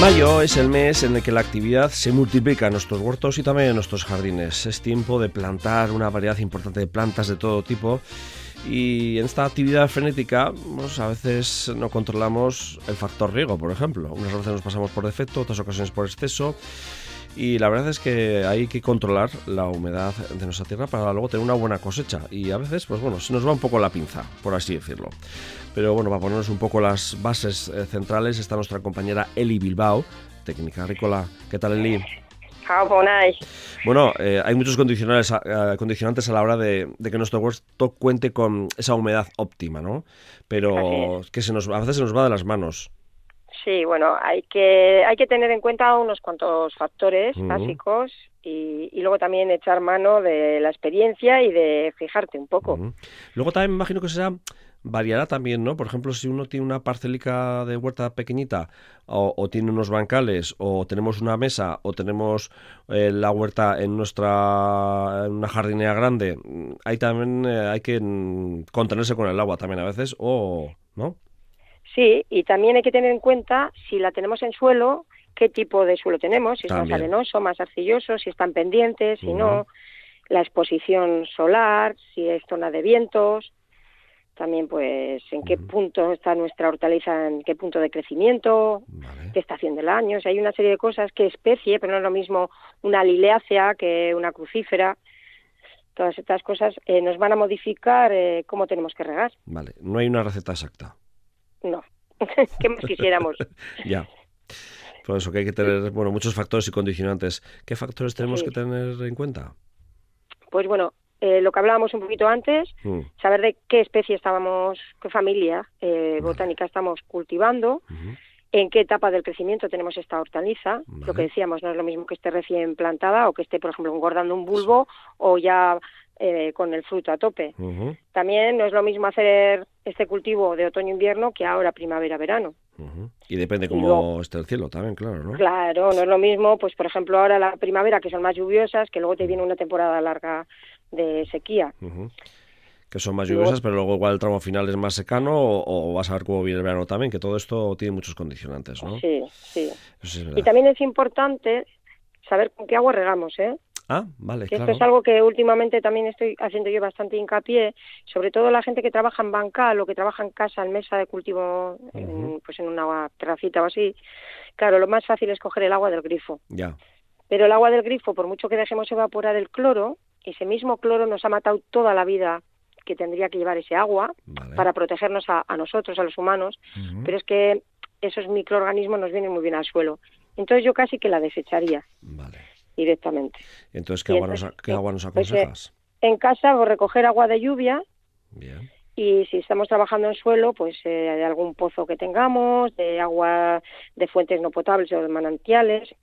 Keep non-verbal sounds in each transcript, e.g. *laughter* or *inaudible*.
Mayo es el mes en el que la actividad se multiplica en nuestros huertos y también en nuestros jardines. Es tiempo de plantar una variedad importante de plantas de todo tipo y en esta actividad frenética pues, a veces no controlamos el factor riego, por ejemplo. Unas veces nos pasamos por defecto, otras ocasiones por exceso y la verdad es que hay que controlar la humedad de nuestra tierra para luego tener una buena cosecha y a veces pues bueno, se nos va un poco la pinza, por así decirlo. Pero bueno, para ponernos un poco las bases eh, centrales está nuestra compañera Eli Bilbao, técnica agrícola. ¿Qué tal, Eli? Bueno, eh, hay muchos condicionantes a, eh, condicionantes a la hora de, que nuestro huerto cuente con esa humedad óptima, ¿no? Pero que se nos, a veces se nos va de las manos. Sí, bueno, hay que, hay que tener en cuenta unos cuantos factores básicos y, luego también echar mano de la experiencia y de fijarte un poco. Luego también me imagino que será variará también, ¿no? Por ejemplo, si uno tiene una parcelica de huerta pequeñita o, tiene unos bancales o tenemos una mesa o tenemos eh, la huerta en nuestra en una jardinera grande, ahí también eh, hay que mm, contenerse con el agua también a veces o, ¿no? Sí, y también hay que tener en cuenta si la tenemos en suelo, qué tipo de suelo tenemos, si es más arenoso, más arcilloso, si están pendientes, si no, la exposición solar, si es zona de vientos, también pues en qué punto está nuestra hortaliza, en qué punto de crecimiento, qué estación del año, o sea, hay una serie de cosas, qué especie, pero no es lo mismo una liliácea que una crucífera. Todas estas cosas eh, nos van a modificar eh, cómo tenemos que regar. Vale, no hay una receta exacta. No, *laughs* ¿qué más quisiéramos? *laughs* ya. Por eso que hay que tener, bueno, muchos factores y condicionantes. ¿Qué factores tenemos que tener en cuenta? Pues bueno, eh, lo que hablábamos un poquito antes, mm. saber de qué especie estábamos, qué familia eh, botánica estamos cultivando, en qué etapa del crecimiento tenemos esta hortaliza. Lo que decíamos, no es lo mismo que esté recién plantada o que esté, por ejemplo, engordando un bulbo o ya eh, con el fruto a tope. También no es lo mismo hacer este cultivo de otoño-invierno que ahora primavera-verano. Y depende cómo esté el cielo también, claro, ¿no? Claro, no es lo mismo, pues por ejemplo ahora la primavera que son más lluviosas, que luego te viene una temporada larga de sequía. Que son más lluviosas, pero luego igual el tramo final es más secano o, vas a ver cómo viene el verano también, que todo esto tiene muchos condicionantes, ¿no? Sí, sí. y también es importante saber con qué agua regamos, ¿eh? Ah, vale, Esto es algo que últimamente también estoy haciendo yo bastante hincapié, sobre todo la gente que trabaja en bancal o que trabaja en casa, en mesa de cultivo, pues en una terracita o así. Claro, lo más fácil es coger el agua del grifo. Ya. Pero el agua del grifo, por mucho que dejemos evaporar el cloro, ese mismo cloro nos ha matado toda la vida que tendría que llevar ese agua para protegernos a, nosotros, a los humanos, pero es que esos microorganismos nos vienen muy bien al suelo. Entonces yo casi que la desecharía directamente. Entonces, ¿qué, agua, nos, pues, eh, aconsejas? en casa, o pues, recoger agua de lluvia. Y si estamos trabajando en suelo, pues eh, de algún pozo que tengamos, de agua de fuentes no potables o de manantiales,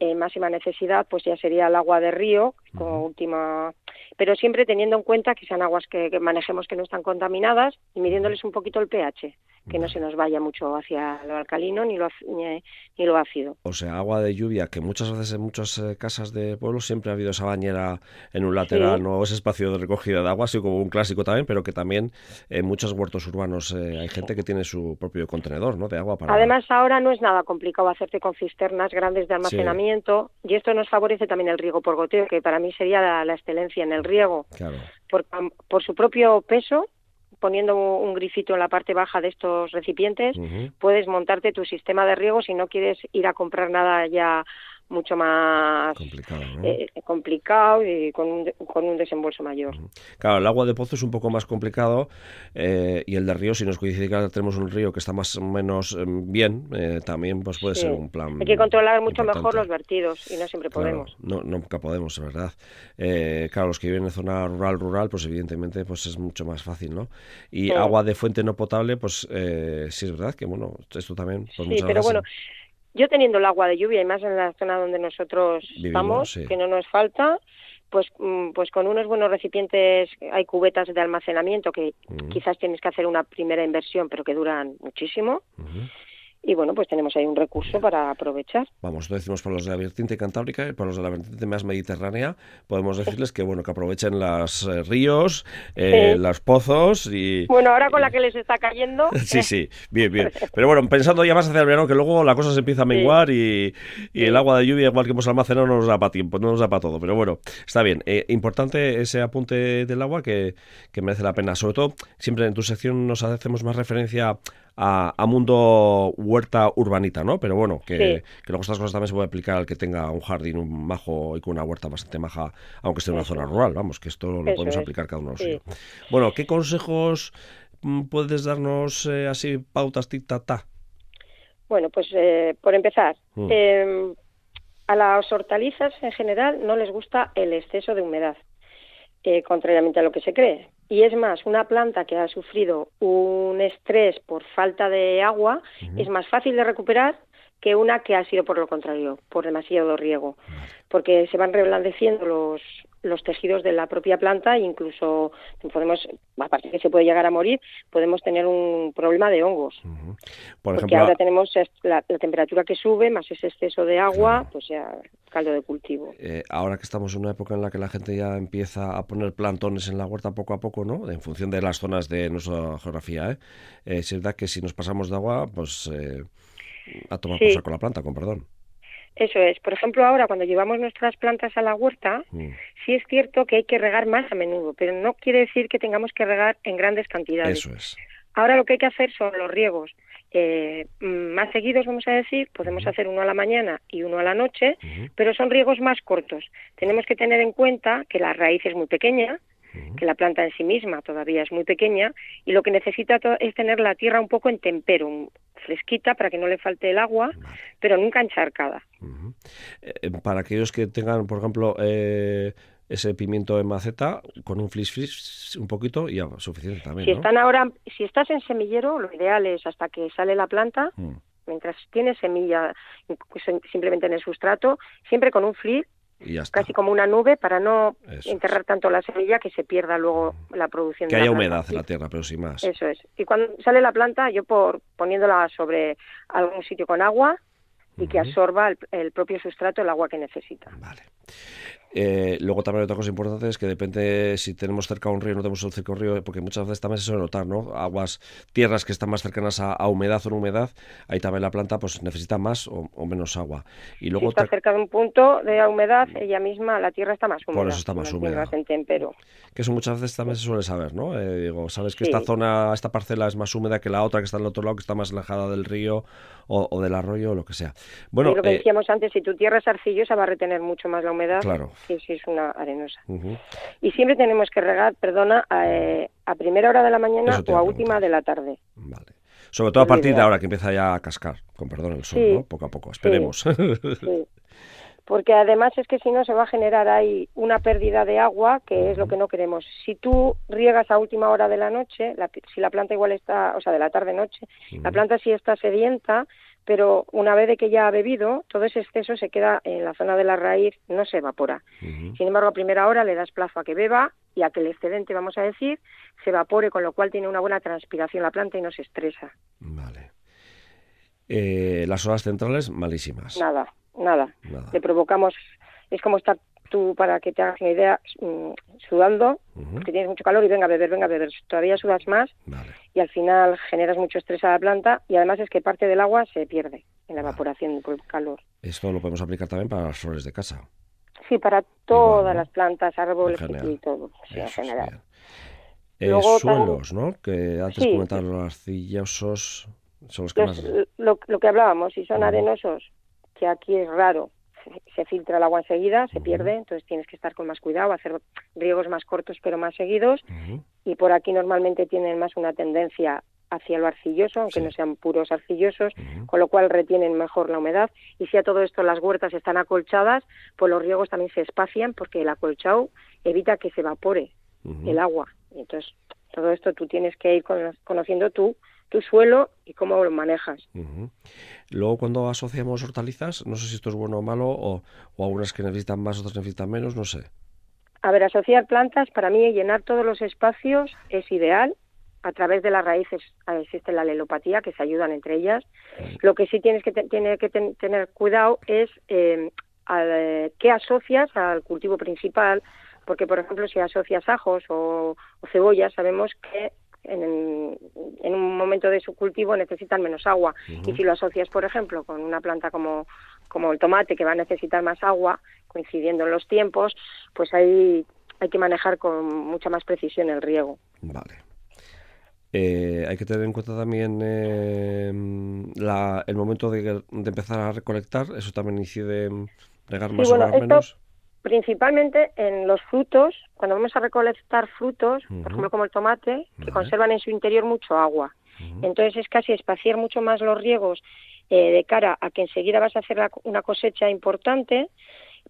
eh, máxima necesidad pues ya sería el agua de río como última pero siempre teniendo en cuenta que sean aguas que, manejemos que no están contaminadas y midiéndoles un poquito el pH que no se nos vaya mucho hacia lo alcalino ni lo, ni, lo ácido. O sea, agua de lluvia, que muchas veces en muchas eh, casas de pueblo siempre ha habido esa bañera en un lateral, no ese espacio de recogida de agua, así como un clásico también, pero que también en muchos huertos urbanos eh, hay gente que tiene su propio contenedor ¿no? de agua para... Además, ahora no es nada complicado hacerte con cisternas grandes de almacenamiento y esto nos favorece también el riego por goteo, que para mí sería la, excelencia en el riego. Claro. Por, por su propio peso poniendo un grifito en la parte baja de estos recipientes, puedes montarte tu sistema de riego si no quieres ir a comprar nada ya mucho más complicado, eh, y con un, con un desembolso mayor. Claro, el agua de pozo es un poco más complicado eh, y el de río, si nos coincide que tenemos un río que está más o menos em, bien, eh, también pues puede ser un plan. Hay que controlar mucho mejor los vertidos y no siempre podemos. No, nunca podemos, es verdad. claro, los que viven en zona rural, rural, pues evidentemente pues es mucho más fácil, ¿no? Y agua de fuente no potable, pues sí es verdad que, bueno, esto también... Pues sí, pero bueno yo teniendo el agua de lluvia y más en la zona donde nosotros estamos, que no nos falta, pues, mm, pues con unos buenos recipientes hay cubetas de almacenamiento que quizás tienes que hacer una primera inversión, pero que duran muchísimo. Y bueno, pues tenemos ahí un recurso para aprovechar. Vamos, lo decimos para los de la vertiente cantábrica y para los de la vertiente más mediterránea, podemos decirles que bueno, que aprovechen los eh, ríos, eh, los pozos y... Bueno, ahora con la que les está cayendo... *laughs* sí, sí, bien, bien. Pero bueno, pensando ya más hacia el verano, que luego la cosa se empieza a menguar y, el agua de lluvia, igual que hemos almacenado, no nos da para tiempo, no nos da para todo. Pero bueno, está bien. Eh, importante ese apunte del agua que, que merece la pena. Sobre todo, siempre en tu sección nos hacemos más referencia a, mundo huerta urbanita, ¿no? Pero bueno, que, luego estas cosas también se puede aplicar al que tenga un jardín un majo y con una huerta bastante maja, aunque esté en una zona rural, vamos, que esto lo podemos aplicar cada uno sí. Bueno, ¿qué consejos mm, puedes darnos eh, así, pautas, tic, ta, Bueno, pues eh, por empezar, mm. em, a las hortalizas en general no les gusta el exceso de humedad, eh, contrariamente a lo que se cree. Y es más, una planta que ha sufrido un estrés por falta de agua es más fácil de recuperar que una que ha sido por lo contrario, por demasiado riego, porque se van reblandeciendo los, los tejidos de la propia planta e incluso podemos, aparte que se puede llegar a morir, podemos tener un problema de hongos. Por porque ahora tenemos la, temperatura que sube, más ese exceso de agua, pues ya caldo de cultivo. Eh, ahora que estamos en una época en la que la gente ya empieza a poner plantones en la huerta poco a poco, ¿no? En función de las zonas de nuestra geografía, ¿eh? eh es verdad que si nos pasamos de agua, pues eh, a tomar sí. con la planta, con perdón. Eso es. Por ejemplo, ahora cuando llevamos nuestras plantas a la huerta, mm. sí es cierto que hay que regar más a menudo, pero no quiere decir que tengamos que regar en grandes cantidades. Eso es. Ahora lo que hay que hacer son los riegos eh, más seguidos, vamos a decir, podemos hacer uno a la mañana y uno a la noche, pero son riegos más cortos. Tenemos que tener en cuenta que la raíz es muy pequeña, que la planta en sí misma todavía es muy pequeña y lo que necesita es tener la tierra un poco en tempero, fresquita para que no le falte el agua, pero nunca encharcada. Eh, para aquellos que tengan, por ejemplo, eh, ese pimiento en maceta con un flis flis un poquito y ya suficiente también. Si están ahora, si estás en semillero, lo ideal es hasta que sale la planta. Mm. Mientras tiene semilla simplemente en el sustrato, siempre con un flis casi como una nube para no enterrar tanto la semilla que se pierda luego la producción. Que haya humedad en la tierra, pero sin más. Eso es. Y cuando sale la planta, yo por poniéndola sobre algún sitio con agua y que absorba el, el, propio sustrato el agua que necesita. Vale. Eh, luego también otra cosa importante es que depende si tenemos cerca un río o no tenemos cerca un río, porque muchas veces también se suele notar, ¿no? Aguas, tierras que están más cercanas a, humedad o no humedad, ahí también la planta pues necesita más o, menos agua. Y luego si está cerca de un punto de humedad, ella misma, la tierra está más húmeda. Por eso está más húmeda. Que eso muchas veces también se suele saber, ¿no? Eh, digo, sabes que esta zona, esta parcela es más húmeda que la otra que está al otro lado, que está más alejada del río o, del arroyo o lo que sea. Bueno, lo que eh, decíamos antes, si tu tierra es arcillosa va a retener mucho más la humedad. Claro. Que si es una arenosa. Y siempre tenemos que regar, perdona, a, eh, primera hora de la mañana o a última de la tarde. Vale. Sobre todo a partir de ahora que empieza ya a cascar, con perdón el sol, ¿no? Poco a poco, esperemos. *laughs* Porque además es que si no se va a generar ahí una pérdida de agua, que es lo que no queremos. Si tú riegas a última hora de la noche, si la planta igual está, o sea, de la tarde-noche, la planta sí está sedienta, pero una vez de que ya ha bebido, todo ese exceso se queda en la zona de la raíz, no se evapora. Sin embargo, a primera hora le das plazo a que beba y a que el excedente, vamos a decir, se evapore, con lo cual tiene una buena transpiración la planta y no se estresa. Vale. Eh, las horas centrales, malísimas. Nada, nada. Le provocamos, es como estar tú, para que te hagas una idea, mm, sudando, que tienes mucho calor y venga a beber, venga a beber, todavía sudas más y al final generas mucho estrés a la planta y además es que parte del agua se pierde en la evaporación por el calor. Esto lo podemos aplicar también para las flores de casa. Sí, para todas las plantas, árboles y todo, en general. Eh, suelos, ¿no? Que antes sí. los arcillosos son los que más... Lo, que hablábamos, si son arenosos, que aquí es raro, se filtra el agua enseguida, se pierde, entonces tienes que estar con más cuidado, hacer riegos más cortos pero más seguidos. Y por aquí normalmente tienen más una tendencia hacia lo arcilloso, aunque no sean puros arcillosos, con lo cual retienen mejor la humedad. Y si a todo esto las huertas están acolchadas, pues los riegos también se espacian porque el acolchado evita que se evapore el agua. entonces, todo esto tú tienes que ir conociendo tú tu suelo y cómo lo manejas. Luego, cuando asociamos hortalizas, no sé si esto es bueno o malo, o, o algunas que necesitan más, otras necesitan menos, no sé. A ver, asociar plantas, para mí llenar todos los espacios es ideal, a través de las raíces existe la lelopatía, que se ayudan entre ellas. Lo que sí tienes que, tiene que tener cuidado es eh, qué asocias al cultivo principal, porque, por ejemplo, si asocias ajos o, cebollas, sabemos que en, un momento de su cultivo necesitan menos agua. Y si lo asocias, por ejemplo, con una planta como, como el tomate, que va a necesitar más agua, coincidiendo en los tiempos, pues ahí hay que manejar con mucha más precisión el riego. Vale. Eh, hay que tener en cuenta también eh, el momento de, empezar a recolectar. Eso también incide en regar más o menos. Principalmente en los frutos, cuando vamos a recolectar frutos, por ejemplo como el tomate, que conservan en su interior mucho agua. Entonces es casi espaciar mucho más los riegos eh, de cara a que enseguida vas a hacer una cosecha importante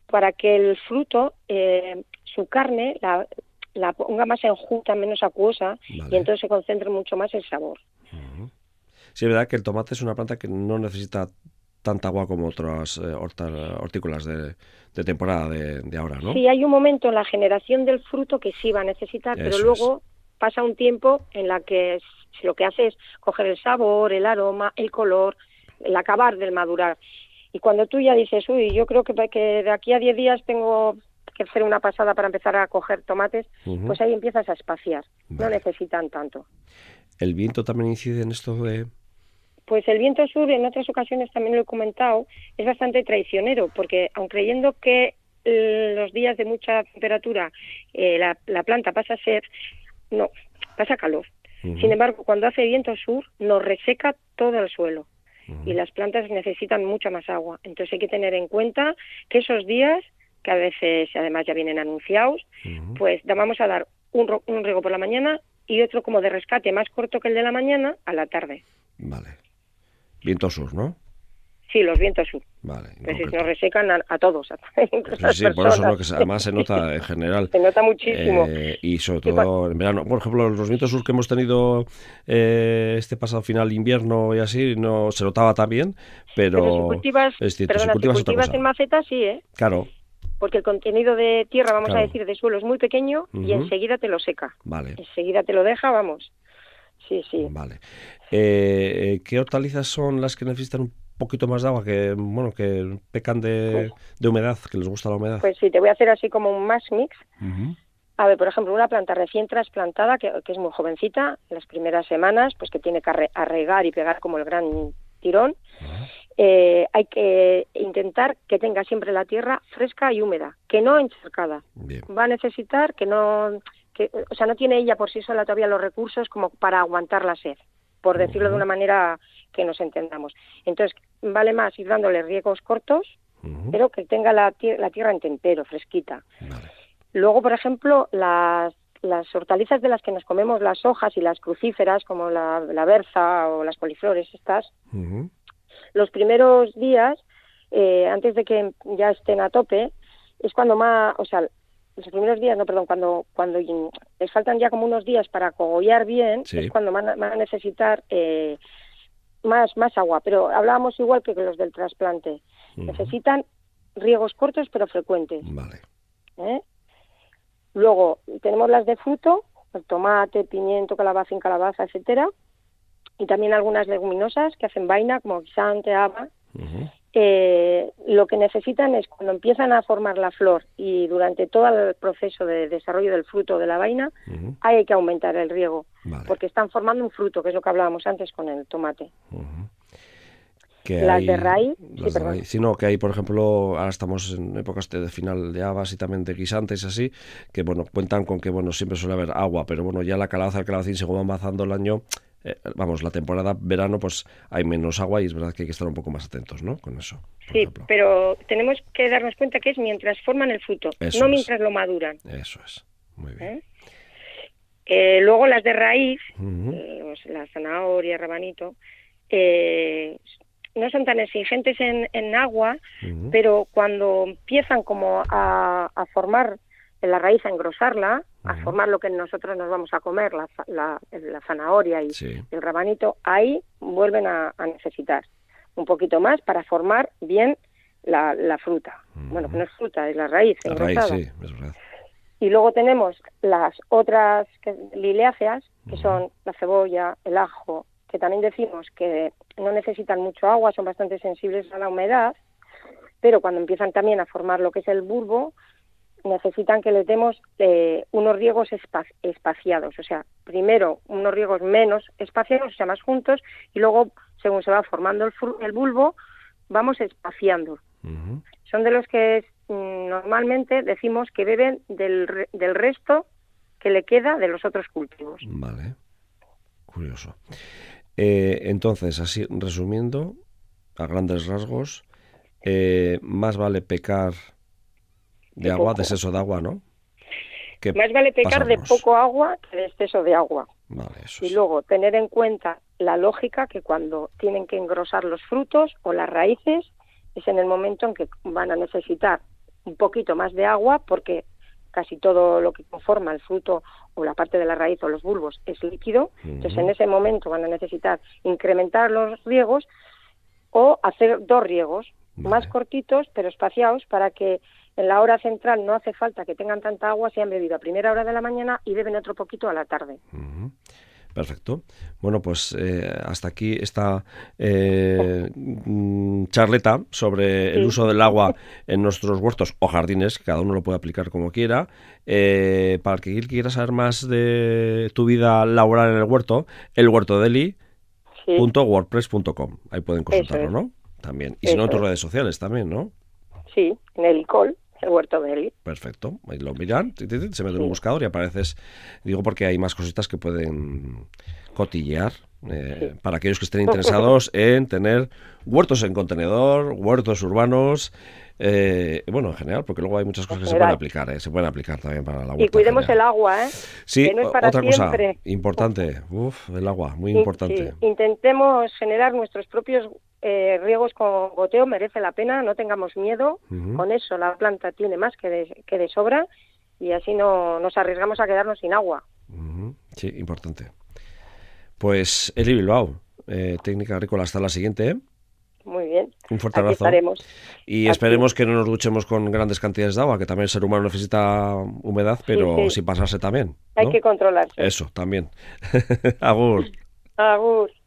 para que el fruto, eh, su carne, la, la, ponga más enjuta, menos acuosa y entonces se concentre mucho más el sabor. Sí, es verdad que el tomate es una planta que no necesita tanta agua como otras eh, hortícolas de, temporada de, ahora, ¿no? Sí, hay un momento en la generación del fruto que sí va a necesitar, pero luego pasa un tiempo en la que lo que hace es coger el sabor, el aroma, el color, el acabar del madurar. Y cuando tú ya dices, uy, yo creo que, que de aquí a 10 días tengo que hacer una pasada para empezar a coger tomates, pues ahí empiezas a espaciar. No necesitan tanto. ¿El viento también incide en esto de, pues el viento sur, en otras ocasiones también lo he comentado, es bastante traicionero, porque aun creyendo que los días de mucha temperatura eh, la, planta pasa a ser, no, pasa calor. Sin embargo, cuando hace viento sur, nos reseca todo el suelo y las plantas necesitan mucha más agua. Entonces hay que tener en cuenta que esos días, que a veces además ya vienen anunciados, pues vamos a dar un, un riego por la mañana y otro como de rescate más corto que el de la mañana a la tarde. Vale. Viento sur, ¿no? Sí, los vientos sur. Vale. Pues nos resecan a, todos. *laughs* sí, por eso lo que además se nota en *laughs* general. Se nota muchísimo. Eh, y sobre todo en verano. Por ejemplo, los vientos sur que hemos tenido eh, este pasado final invierno y así, no se notaba tan bien, pero... pero si cultivas, es cierto, si cultivas, en maceta, sí, ¿eh? Claro. Porque el contenido de tierra, vamos a decir, de suelo es muy pequeño y enseguida te lo seca. Vale. Enseguida te lo deja, vamos. Sí, sí. Vale. Eh, ¿Qué hortalizas son las que necesitan un poquito más de agua, que bueno, que pecan de, pues de humedad, que les gusta la humedad? Pues sí, te voy a hacer así como un mash mix. A ver, por ejemplo, una planta recién trasplantada, que, es muy jovencita, en las primeras semanas, pues que tiene que arregar y pegar como el gran tirón. Eh, hay que intentar que tenga siempre la tierra fresca y húmeda, que no encharcada. Va a necesitar que no que, o sea, no tiene ella por sí sola todavía los recursos como para aguantar la sed, por decirlo de una manera que nos entendamos. Entonces, vale más ir dándole riegos cortos, pero que tenga la, la, tierra en tempero, fresquita. Luego, por ejemplo, las, las hortalizas de las que nos comemos las hojas y las crucíferas, como la, la berza o las coliflores estas, los primeros días, eh, antes de que ya estén a tope, es cuando más, o sea, los primeros días, no, perdón, cuando cuando les faltan ya como unos días para cogollar bien, es cuando van a, necesitar eh, más más agua. Pero hablábamos igual que los del trasplante. Necesitan riegos cortos pero frecuentes. Vale. ¿Eh? Luego tenemos las de fruto, el tomate, pimiento, calabaza, calabaza, etcétera, y también algunas leguminosas que hacen vaina como guisante, haba eh, lo que necesitan es cuando empiezan a formar la flor y durante todo el proceso de desarrollo del fruto de la vaina, hay que aumentar el riego, porque están formando un fruto, que es lo que hablábamos antes con el tomate. las de raíz, sí, Sino que hay, por ejemplo, ahora estamos en épocas de final de habas y también de guisantes así, que bueno, cuentan con que bueno, siempre suele haber agua, pero bueno, ya la calabaza, el calabacín según va avanzando el año, eh, vamos, la temporada verano pues hay menos agua y es verdad que hay que estar un poco más atentos, ¿no? Con eso. Sí, pero tenemos que darnos cuenta que es mientras forman el fruto, no mientras lo maduran. Eso es, muy bien. ¿Eh? Eh, luego las de raíz, pues, la zanahoria, rabanito, no son tan exigentes en, agua, pero cuando empiezan como a, a formar la raíz a engrosarla, a formar lo que nosotros nos vamos a comer, la, la, zanahoria y el rabanito, ahí vuelven a, necesitar un poquito más para formar bien la, fruta. Bueno, que no es fruta, es la raíz. La raíz, sí, es verdad. Y luego tenemos las otras liliáceas, que son la cebolla, el ajo, que también decimos que no necesitan mucho agua, son bastante sensibles a la humedad, pero cuando empiezan también a formar lo que es el bulbo, necesitan que les demos eh, unos riegos espaciados, o sea, primero unos riegos menos espaciados, o sea, más juntos, y luego, según se va formando el, el bulbo, vamos espaciando. Son de los que mm, normalmente decimos que beben del, del resto que le queda de los otros cultivos. Vale, curioso. Eh, entonces, así resumiendo, a grandes rasgos, eh, más vale pecar de, agua, de exceso de agua, ¿no? más vale pecar de poco agua que de exceso de agua. y luego tener en cuenta la lógica que cuando tienen que engrosar los frutos o las raíces es en el momento en que van a necesitar un poquito más de agua porque casi todo lo que conforma el fruto o la parte de la raíz o los bulbos es líquido, entonces en ese momento van a necesitar incrementar los riegos o hacer dos riegos, más cortitos pero espaciados para que en la hora central no hace falta que tengan tanta agua si han bebido a primera hora de la mañana y beben otro poquito a la tarde. Perfecto. Bueno, pues eh, hasta aquí esta eh, charleta sobre el uso del agua en nuestros huertos o jardines, cada uno lo puede aplicar como quiera. Eh, para el que quiera saber más de tu vida laboral en el huerto, el huerto de Ahí pueden consultarlo, ¿no? También. Y si no, en tus redes sociales también, ¿no? Sí, en el ICOL, el huerto de Eli. Perfecto. Ahí lo miran, se mete en un buscador y apareces. Digo porque hay más cositas que pueden cotillear. Eh, para aquellos que estén interesados *laughs* en tener huertos en contenedor, huertos urbanos, eh, bueno, en general, porque luego hay muchas cosas que se pueden aplicar, eh, se pueden aplicar también para la huerta. Y cuidemos el agua, ¿eh? Sí, otra cosa importante, Uf, el agua, muy importante. Intentemos generar nuestros propios eh, riegos con goteo merece la pena, no tengamos miedo, con eso la planta tiene más que de, que de sobra y así no nos arriesgamos a quedarnos sin agua. Sí, importante. Pues Eli Bilbao, eh, técnica agrícola, hasta la siguiente. ¿eh? Muy bien. Un fuerte abrazo. Y esperemos que no nos duchemos con grandes cantidades de agua, que también el ser humano necesita humedad, pero sin pasarse también. Hay que controlarse. Eso, también. *laughs* Agur. Agur.